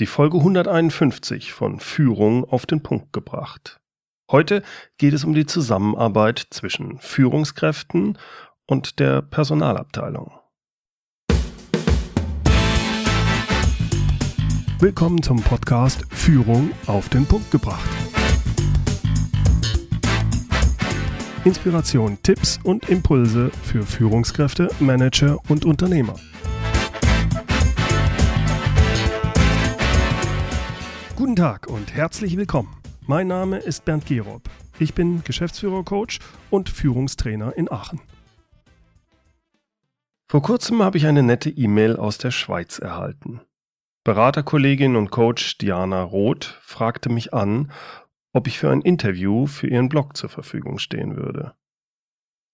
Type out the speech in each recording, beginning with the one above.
die Folge 151 von Führung auf den Punkt gebracht. Heute geht es um die Zusammenarbeit zwischen Führungskräften und der Personalabteilung. Willkommen zum Podcast Führung auf den Punkt gebracht. Inspiration, Tipps und Impulse für Führungskräfte, Manager und Unternehmer. Guten Tag und herzlich willkommen. Mein Name ist Bernd Gerob. Ich bin Geschäftsführer-Coach und Führungstrainer in Aachen. Vor kurzem habe ich eine nette E-Mail aus der Schweiz erhalten. Beraterkollegin und Coach Diana Roth fragte mich an, ob ich für ein Interview für ihren Blog zur Verfügung stehen würde.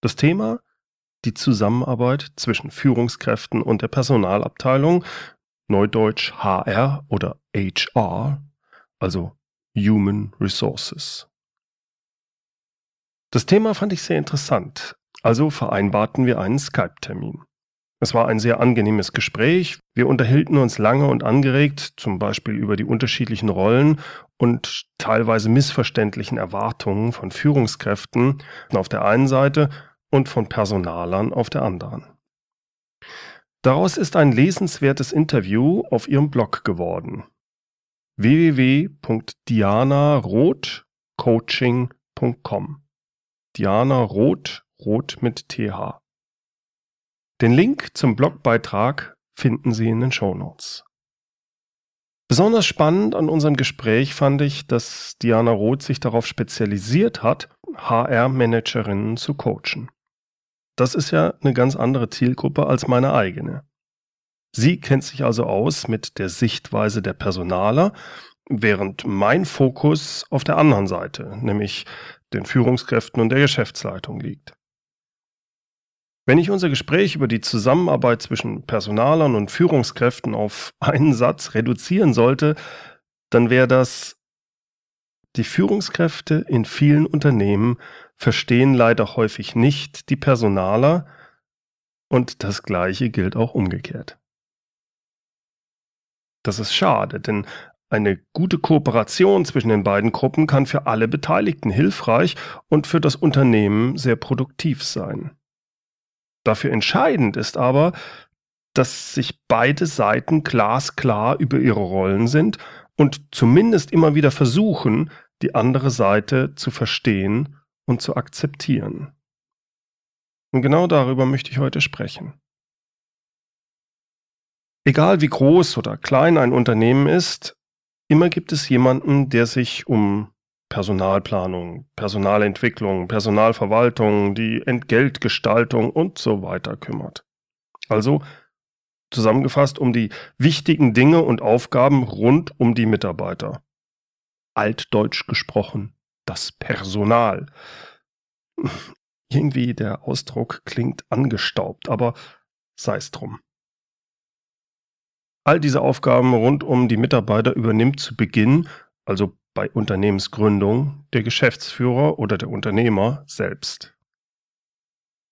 Das Thema? Die Zusammenarbeit zwischen Führungskräften und der Personalabteilung, neudeutsch HR oder HR, also Human Resources. Das Thema fand ich sehr interessant, also vereinbarten wir einen Skype-Termin. Es war ein sehr angenehmes Gespräch. Wir unterhielten uns lange und angeregt, zum Beispiel über die unterschiedlichen Rollen und teilweise missverständlichen Erwartungen von Führungskräften auf der einen Seite und von Personalern auf der anderen. Daraus ist ein lesenswertes Interview auf ihrem Blog geworden www.dianarothcoaching.com. Diana Roth, Roth mit TH. Den Link zum Blogbeitrag finden Sie in den Shownotes. Besonders spannend an unserem Gespräch fand ich, dass Diana Roth sich darauf spezialisiert hat, HR-Managerinnen zu coachen. Das ist ja eine ganz andere Zielgruppe als meine eigene. Sie kennt sich also aus mit der Sichtweise der Personaler, während mein Fokus auf der anderen Seite, nämlich den Führungskräften und der Geschäftsleitung liegt. Wenn ich unser Gespräch über die Zusammenarbeit zwischen Personalern und Führungskräften auf einen Satz reduzieren sollte, dann wäre das, die Führungskräfte in vielen Unternehmen verstehen leider häufig nicht die Personaler und das Gleiche gilt auch umgekehrt. Das ist schade, denn eine gute Kooperation zwischen den beiden Gruppen kann für alle Beteiligten hilfreich und für das Unternehmen sehr produktiv sein. Dafür entscheidend ist aber, dass sich beide Seiten glasklar über ihre Rollen sind und zumindest immer wieder versuchen, die andere Seite zu verstehen und zu akzeptieren. Und genau darüber möchte ich heute sprechen. Egal wie groß oder klein ein Unternehmen ist, immer gibt es jemanden, der sich um Personalplanung, Personalentwicklung, Personalverwaltung, die Entgeltgestaltung und so weiter kümmert. Also zusammengefasst um die wichtigen Dinge und Aufgaben rund um die Mitarbeiter. Altdeutsch gesprochen, das Personal. Irgendwie der Ausdruck klingt angestaubt, aber sei es drum. All diese Aufgaben rund um die Mitarbeiter übernimmt zu Beginn, also bei Unternehmensgründung, der Geschäftsführer oder der Unternehmer selbst.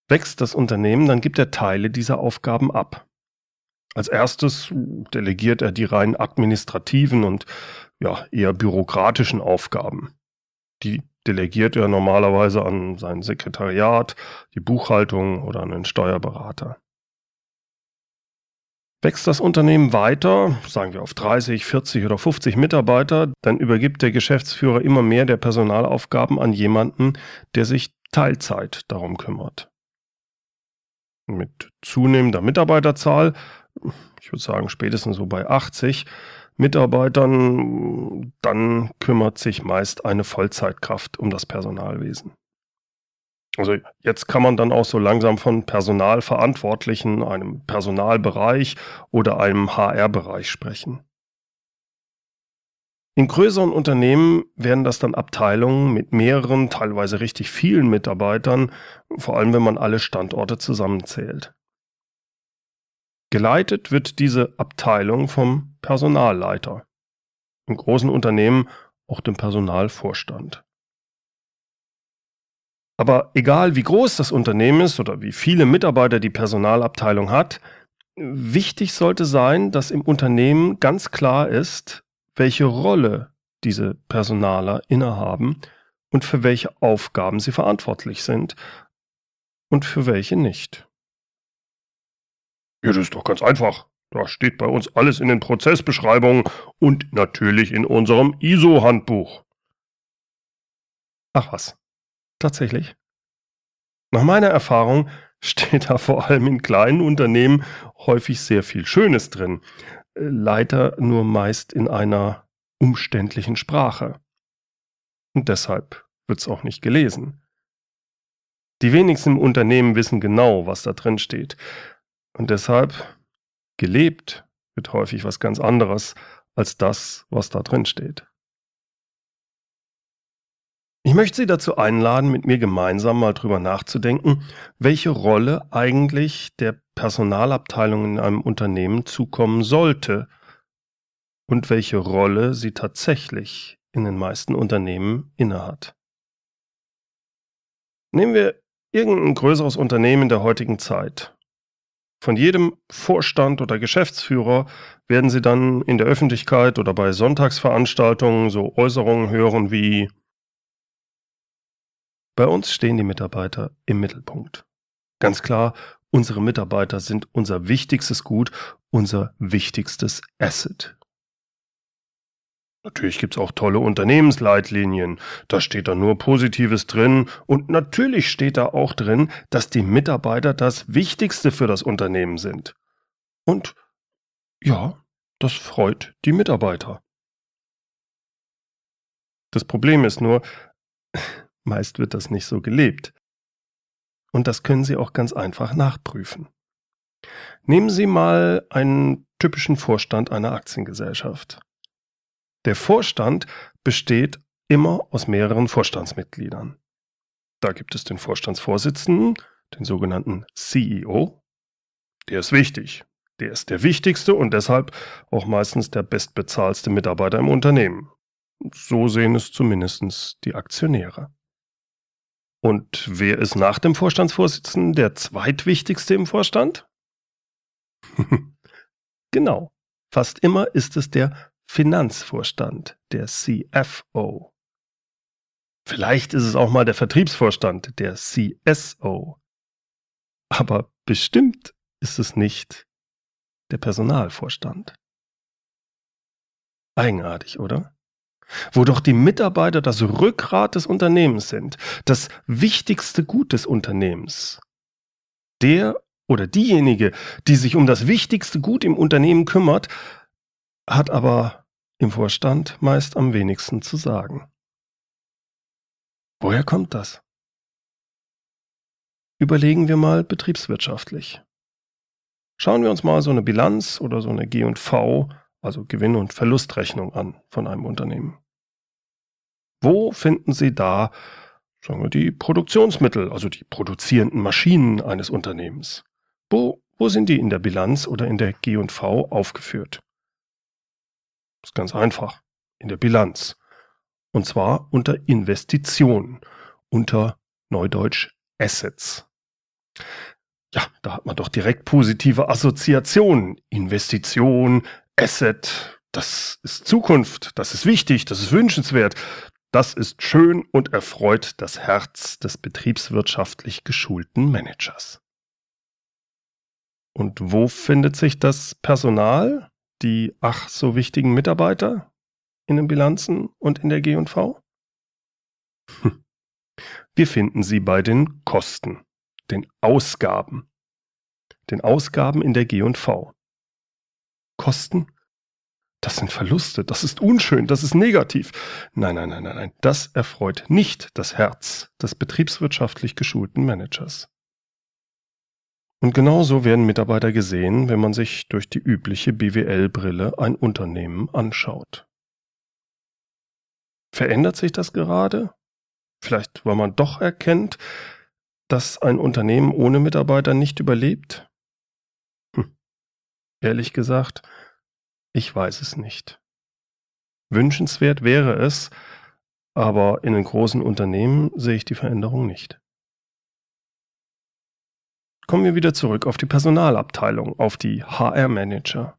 Wächst das Unternehmen, dann gibt er Teile dieser Aufgaben ab. Als erstes delegiert er die rein administrativen und ja, eher bürokratischen Aufgaben. Die delegiert er normalerweise an sein Sekretariat, die Buchhaltung oder an den Steuerberater. Wächst das Unternehmen weiter, sagen wir auf 30, 40 oder 50 Mitarbeiter, dann übergibt der Geschäftsführer immer mehr der Personalaufgaben an jemanden, der sich Teilzeit darum kümmert. Mit zunehmender Mitarbeiterzahl, ich würde sagen spätestens so bei 80 Mitarbeitern, dann kümmert sich meist eine Vollzeitkraft um das Personalwesen. Also jetzt kann man dann auch so langsam von Personalverantwortlichen, einem Personalbereich oder einem HR-Bereich sprechen. In größeren Unternehmen werden das dann Abteilungen mit mehreren, teilweise richtig vielen Mitarbeitern, vor allem wenn man alle Standorte zusammenzählt. Geleitet wird diese Abteilung vom Personalleiter. In großen Unternehmen auch dem Personalvorstand. Aber egal wie groß das Unternehmen ist oder wie viele Mitarbeiter die Personalabteilung hat, wichtig sollte sein, dass im Unternehmen ganz klar ist, welche Rolle diese Personaler innehaben und für welche Aufgaben sie verantwortlich sind und für welche nicht. Ja, das ist doch ganz einfach. Da steht bei uns alles in den Prozessbeschreibungen und natürlich in unserem ISO-Handbuch. Ach was, tatsächlich. Nach meiner Erfahrung steht da vor allem in kleinen Unternehmen häufig sehr viel Schönes drin, leider nur meist in einer umständlichen Sprache. Und deshalb wird's auch nicht gelesen. Die wenigsten im Unternehmen wissen genau, was da drin steht. Und deshalb gelebt wird häufig was ganz anderes als das, was da drin steht. Ich möchte Sie dazu einladen, mit mir gemeinsam mal drüber nachzudenken, welche Rolle eigentlich der Personalabteilung in einem Unternehmen zukommen sollte und welche Rolle sie tatsächlich in den meisten Unternehmen innehat. Nehmen wir irgendein größeres Unternehmen der heutigen Zeit. Von jedem Vorstand oder Geschäftsführer werden Sie dann in der Öffentlichkeit oder bei Sonntagsveranstaltungen so Äußerungen hören wie bei uns stehen die Mitarbeiter im Mittelpunkt. Ganz klar, unsere Mitarbeiter sind unser wichtigstes Gut, unser wichtigstes Asset. Natürlich gibt's auch tolle Unternehmensleitlinien. Da steht da nur Positives drin. Und natürlich steht da auch drin, dass die Mitarbeiter das Wichtigste für das Unternehmen sind. Und ja, das freut die Mitarbeiter. Das Problem ist nur, Meist wird das nicht so gelebt. Und das können Sie auch ganz einfach nachprüfen. Nehmen Sie mal einen typischen Vorstand einer Aktiengesellschaft. Der Vorstand besteht immer aus mehreren Vorstandsmitgliedern. Da gibt es den Vorstandsvorsitzenden, den sogenannten CEO. Der ist wichtig. Der ist der wichtigste und deshalb auch meistens der bestbezahlste Mitarbeiter im Unternehmen. So sehen es zumindest die Aktionäre. Und wer ist nach dem Vorstandsvorsitzenden der zweitwichtigste im Vorstand? genau. Fast immer ist es der Finanzvorstand, der CFO. Vielleicht ist es auch mal der Vertriebsvorstand, der CSO. Aber bestimmt ist es nicht der Personalvorstand. Eigenartig, oder? Wo doch die Mitarbeiter das Rückgrat des Unternehmens sind, das wichtigste Gut des Unternehmens. Der oder diejenige, die sich um das wichtigste Gut im Unternehmen kümmert, hat aber im Vorstand meist am wenigsten zu sagen. Woher kommt das? Überlegen wir mal betriebswirtschaftlich. Schauen wir uns mal so eine Bilanz oder so eine G&V also Gewinn- und Verlustrechnung an von einem Unternehmen. Wo finden Sie da, sagen wir, die Produktionsmittel, also die produzierenden Maschinen eines Unternehmens? Wo, wo sind die in der Bilanz oder in der G&V aufgeführt? Das ist ganz einfach. In der Bilanz. Und zwar unter Investitionen, unter Neudeutsch Assets. Ja, da hat man doch direkt positive Assoziationen. Investition, Asset, das ist Zukunft, das ist wichtig, das ist wünschenswert, das ist schön und erfreut das Herz des betriebswirtschaftlich geschulten Managers. Und wo findet sich das Personal, die ach so wichtigen Mitarbeiter in den Bilanzen und in der G&V? Hm. Wir finden sie bei den Kosten, den Ausgaben, den Ausgaben in der G&V. Kosten? Das sind Verluste, das ist unschön, das ist negativ. Nein, nein, nein, nein, nein, das erfreut nicht das Herz des betriebswirtschaftlich geschulten Managers. Und genauso werden Mitarbeiter gesehen, wenn man sich durch die übliche BWL-Brille ein Unternehmen anschaut. Verändert sich das gerade? Vielleicht, weil man doch erkennt, dass ein Unternehmen ohne Mitarbeiter nicht überlebt? Ehrlich gesagt, ich weiß es nicht. Wünschenswert wäre es, aber in den großen Unternehmen sehe ich die Veränderung nicht. Kommen wir wieder zurück auf die Personalabteilung, auf die HR-Manager.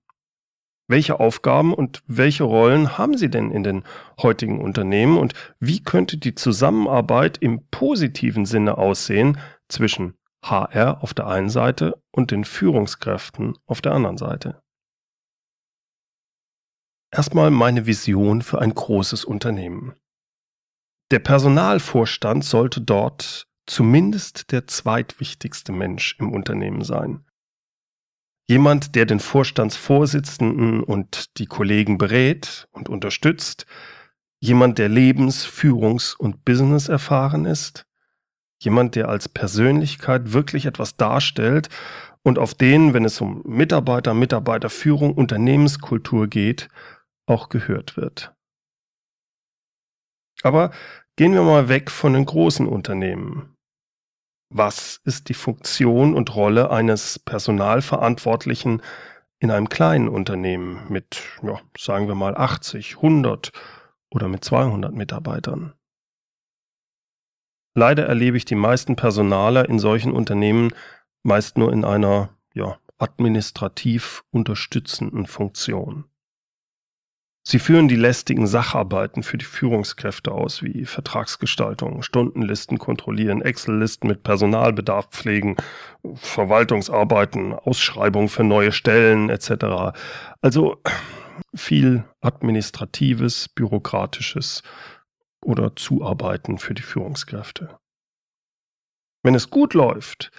Welche Aufgaben und welche Rollen haben Sie denn in den heutigen Unternehmen und wie könnte die Zusammenarbeit im positiven Sinne aussehen zwischen HR auf der einen Seite und den Führungskräften auf der anderen Seite? Erstmal meine Vision für ein großes Unternehmen. Der Personalvorstand sollte dort zumindest der zweitwichtigste Mensch im Unternehmen sein. Jemand, der den Vorstandsvorsitzenden und die Kollegen berät und unterstützt, jemand, der lebens-, führungs- und business erfahren ist, jemand, der als Persönlichkeit wirklich etwas darstellt und auf den, wenn es um Mitarbeiter, Mitarbeiterführung, Unternehmenskultur geht, auch gehört wird. Aber gehen wir mal weg von den großen Unternehmen was ist die Funktion und Rolle eines Personalverantwortlichen in einem kleinen Unternehmen mit, ja, sagen wir mal 80, 100 oder mit 200 Mitarbeitern. Leider erlebe ich die meisten Personaler in solchen Unternehmen meist nur in einer ja, administrativ unterstützenden Funktion. Sie führen die lästigen Sacharbeiten für die Führungskräfte aus, wie Vertragsgestaltung, Stundenlisten kontrollieren, Excel-Listen mit Personalbedarf pflegen, Verwaltungsarbeiten, Ausschreibungen für neue Stellen etc. Also viel administratives, bürokratisches oder Zuarbeiten für die Führungskräfte. Wenn es gut läuft,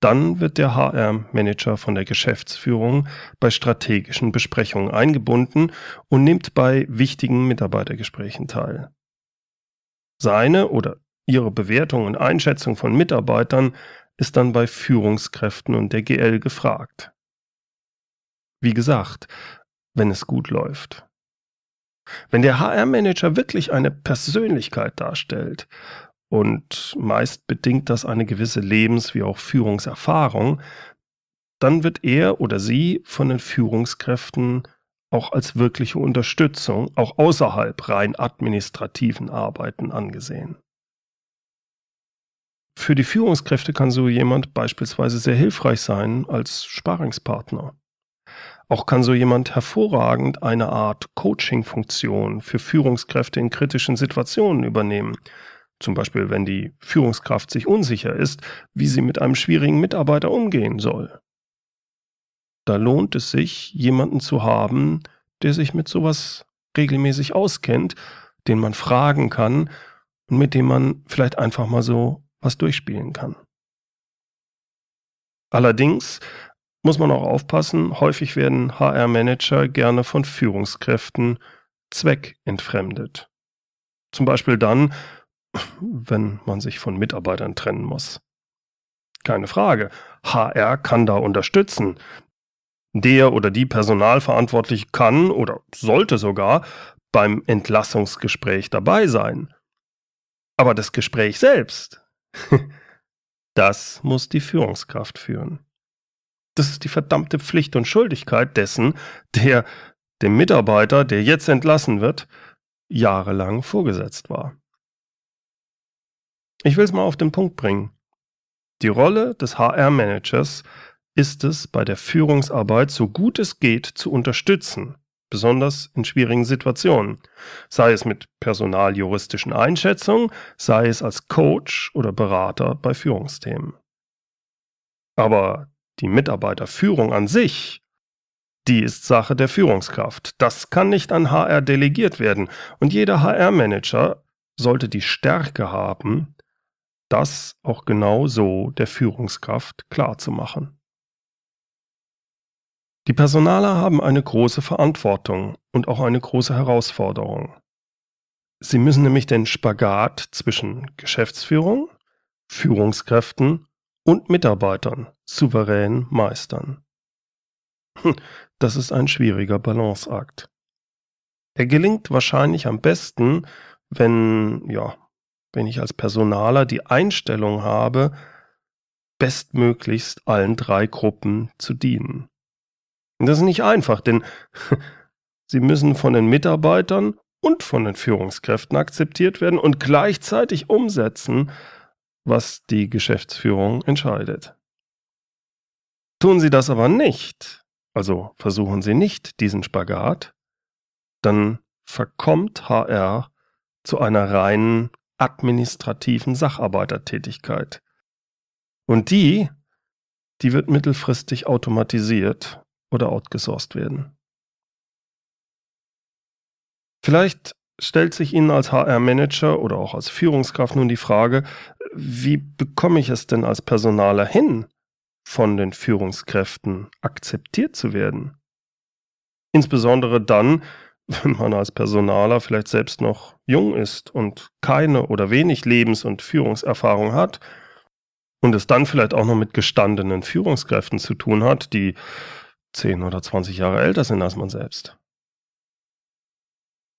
dann wird der HR-Manager von der Geschäftsführung bei strategischen Besprechungen eingebunden und nimmt bei wichtigen Mitarbeitergesprächen teil. Seine oder ihre Bewertung und Einschätzung von Mitarbeitern ist dann bei Führungskräften und der GL gefragt. Wie gesagt, wenn es gut läuft. Wenn der HR-Manager wirklich eine Persönlichkeit darstellt und meist bedingt das eine gewisse Lebens- wie auch Führungserfahrung, dann wird er oder sie von den Führungskräften auch als wirkliche Unterstützung, auch außerhalb rein administrativen Arbeiten angesehen. Für die Führungskräfte kann so jemand beispielsweise sehr hilfreich sein als Sparingspartner. Auch kann so jemand hervorragend eine Art Coaching-Funktion für Führungskräfte in kritischen Situationen übernehmen, zum Beispiel, wenn die Führungskraft sich unsicher ist, wie sie mit einem schwierigen Mitarbeiter umgehen soll. Da lohnt es sich, jemanden zu haben, der sich mit sowas regelmäßig auskennt, den man fragen kann und mit dem man vielleicht einfach mal so was durchspielen kann. Allerdings muss man auch aufpassen, häufig werden HR-Manager gerne von Führungskräften zweckentfremdet. Zum Beispiel dann, wenn man sich von Mitarbeitern trennen muss. Keine Frage. HR kann da unterstützen. Der oder die Personalverantwortliche kann oder sollte sogar beim Entlassungsgespräch dabei sein. Aber das Gespräch selbst, das muss die Führungskraft führen. Das ist die verdammte Pflicht und Schuldigkeit dessen, der dem Mitarbeiter, der jetzt entlassen wird, jahrelang vorgesetzt war. Ich will es mal auf den Punkt bringen. Die Rolle des HR-Managers ist es, bei der Führungsarbeit so gut es geht zu unterstützen, besonders in schwierigen Situationen, sei es mit personaljuristischen Einschätzungen, sei es als Coach oder Berater bei Führungsthemen. Aber die Mitarbeiterführung an sich, die ist Sache der Führungskraft. Das kann nicht an HR delegiert werden und jeder HR-Manager sollte die Stärke haben, das auch genau so der Führungskraft klarzumachen. Die Personaler haben eine große Verantwortung und auch eine große Herausforderung. Sie müssen nämlich den Spagat zwischen Geschäftsführung, Führungskräften und Mitarbeitern souverän meistern. Hm, das ist ein schwieriger Balanceakt. Er gelingt wahrscheinlich am besten, wenn ja, wenn ich als Personaler die Einstellung habe, bestmöglichst allen drei Gruppen zu dienen. Und das ist nicht einfach, denn sie müssen von den Mitarbeitern und von den Führungskräften akzeptiert werden und gleichzeitig umsetzen, was die Geschäftsführung entscheidet. Tun sie das aber nicht also versuchen Sie nicht diesen Spagat, dann verkommt HR zu einer reinen administrativen Sacharbeitertätigkeit. Und die, die wird mittelfristig automatisiert oder outgesourced werden. Vielleicht stellt sich Ihnen als HR-Manager oder auch als Führungskraft nun die Frage, wie bekomme ich es denn als Personaler hin, von den Führungskräften akzeptiert zu werden? Insbesondere dann, wenn man als Personaler vielleicht selbst noch jung ist und keine oder wenig Lebens- und Führungserfahrung hat und es dann vielleicht auch noch mit gestandenen Führungskräften zu tun hat, die 10 oder 20 Jahre älter sind als man selbst.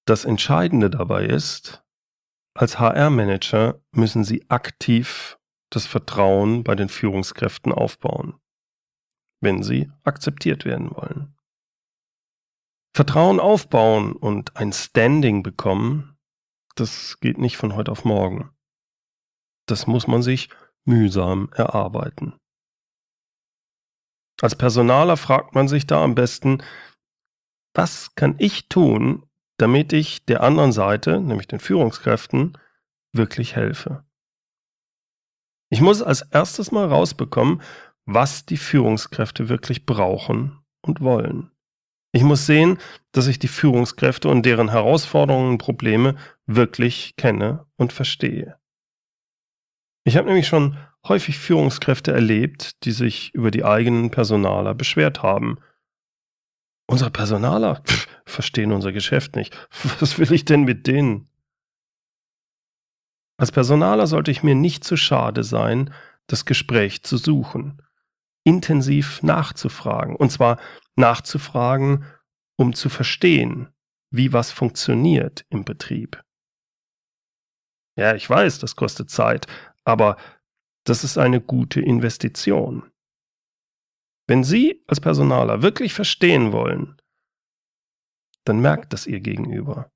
Das Entscheidende dabei ist, als HR-Manager müssen Sie aktiv das Vertrauen bei den Führungskräften aufbauen, wenn Sie akzeptiert werden wollen. Vertrauen aufbauen und ein Standing bekommen, das geht nicht von heute auf morgen. Das muss man sich mühsam erarbeiten. Als Personaler fragt man sich da am besten, was kann ich tun, damit ich der anderen Seite, nämlich den Führungskräften, wirklich helfe? Ich muss als erstes mal rausbekommen, was die Führungskräfte wirklich brauchen und wollen. Ich muss sehen, dass ich die Führungskräfte und deren Herausforderungen und Probleme wirklich kenne und verstehe. Ich habe nämlich schon häufig Führungskräfte erlebt, die sich über die eigenen Personaler beschwert haben. Unsere Personaler pff, verstehen unser Geschäft nicht. Was will ich denn mit denen? Als Personaler sollte ich mir nicht zu schade sein, das Gespräch zu suchen, intensiv nachzufragen, und zwar nachzufragen, um zu verstehen, wie was funktioniert im Betrieb. Ja, ich weiß, das kostet Zeit, aber das ist eine gute Investition. Wenn Sie als Personaler wirklich verstehen wollen, dann merkt das Ihr Gegenüber.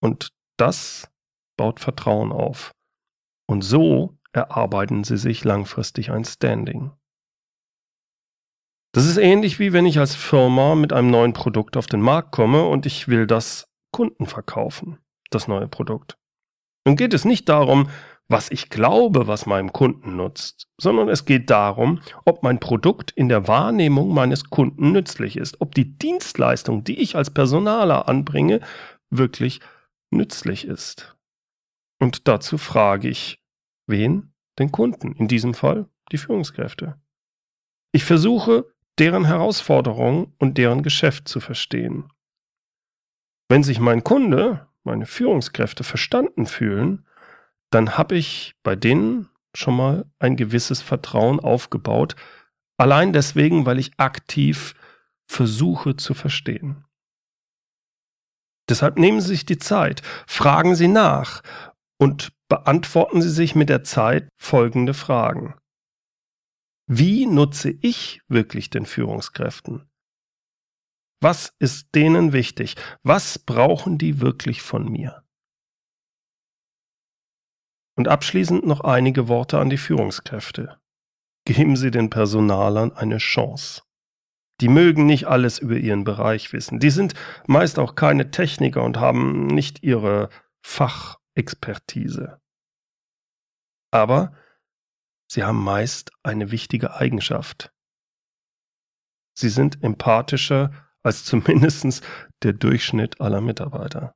Und das baut Vertrauen auf. Und so erarbeiten Sie sich langfristig ein Standing. Das ist ähnlich wie wenn ich als Firma mit einem neuen Produkt auf den Markt komme und ich will das Kunden verkaufen, das neue Produkt. Nun geht es nicht darum, was ich glaube, was meinem Kunden nutzt, sondern es geht darum, ob mein Produkt in der Wahrnehmung meines Kunden nützlich ist, ob die Dienstleistung, die ich als Personaler anbringe, wirklich nützlich ist. Und dazu frage ich, wen? Den Kunden, in diesem Fall die Führungskräfte. Ich versuche deren Herausforderungen und deren Geschäft zu verstehen. Wenn sich mein Kunde, meine Führungskräfte verstanden fühlen, dann habe ich bei denen schon mal ein gewisses Vertrauen aufgebaut, allein deswegen, weil ich aktiv versuche zu verstehen. Deshalb nehmen Sie sich die Zeit, fragen Sie nach und beantworten Sie sich mit der Zeit folgende Fragen. Wie nutze ich wirklich den Führungskräften? Was ist denen wichtig? Was brauchen die wirklich von mir? Und abschließend noch einige Worte an die Führungskräfte. Geben Sie den Personalern eine Chance. Die mögen nicht alles über ihren Bereich wissen. Die sind meist auch keine Techniker und haben nicht ihre Fachexpertise. Aber Sie haben meist eine wichtige Eigenschaft. Sie sind empathischer als zumindest der Durchschnitt aller Mitarbeiter.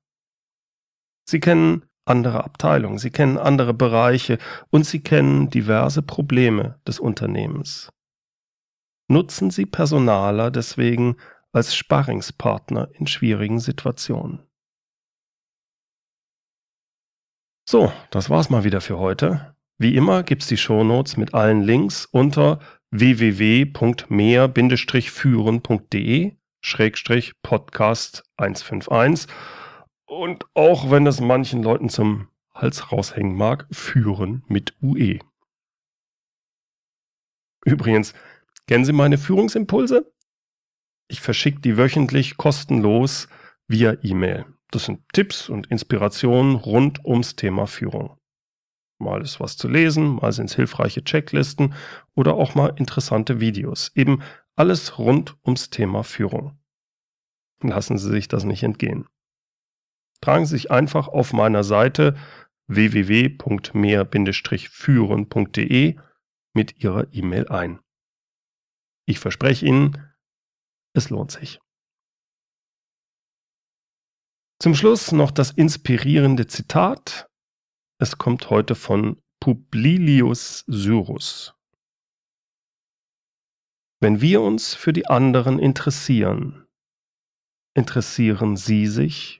Sie kennen andere Abteilungen, sie kennen andere Bereiche und sie kennen diverse Probleme des Unternehmens. Nutzen Sie Personaler deswegen als Sparringspartner in schwierigen Situationen. So, das war's mal wieder für heute. Wie immer gibt's die Shownotes mit allen Links unter www.mehr-führen.de Schrägstrich Podcast 151 und auch wenn das manchen Leuten zum Hals raushängen mag, führen mit UE. Übrigens, kennen Sie meine Führungsimpulse? Ich verschicke die wöchentlich kostenlos via E-Mail. Das sind Tipps und Inspirationen rund ums Thema Führung. Mal ist was zu lesen, mal sind es hilfreiche Checklisten oder auch mal interessante Videos. Eben alles rund ums Thema Führung. Lassen Sie sich das nicht entgehen. Tragen Sie sich einfach auf meiner Seite www.mehr-führen.de mit Ihrer E-Mail ein. Ich verspreche Ihnen, es lohnt sich. Zum Schluss noch das inspirierende Zitat es kommt heute von Publilius Syrus. Wenn wir uns für die anderen interessieren, interessieren sie sich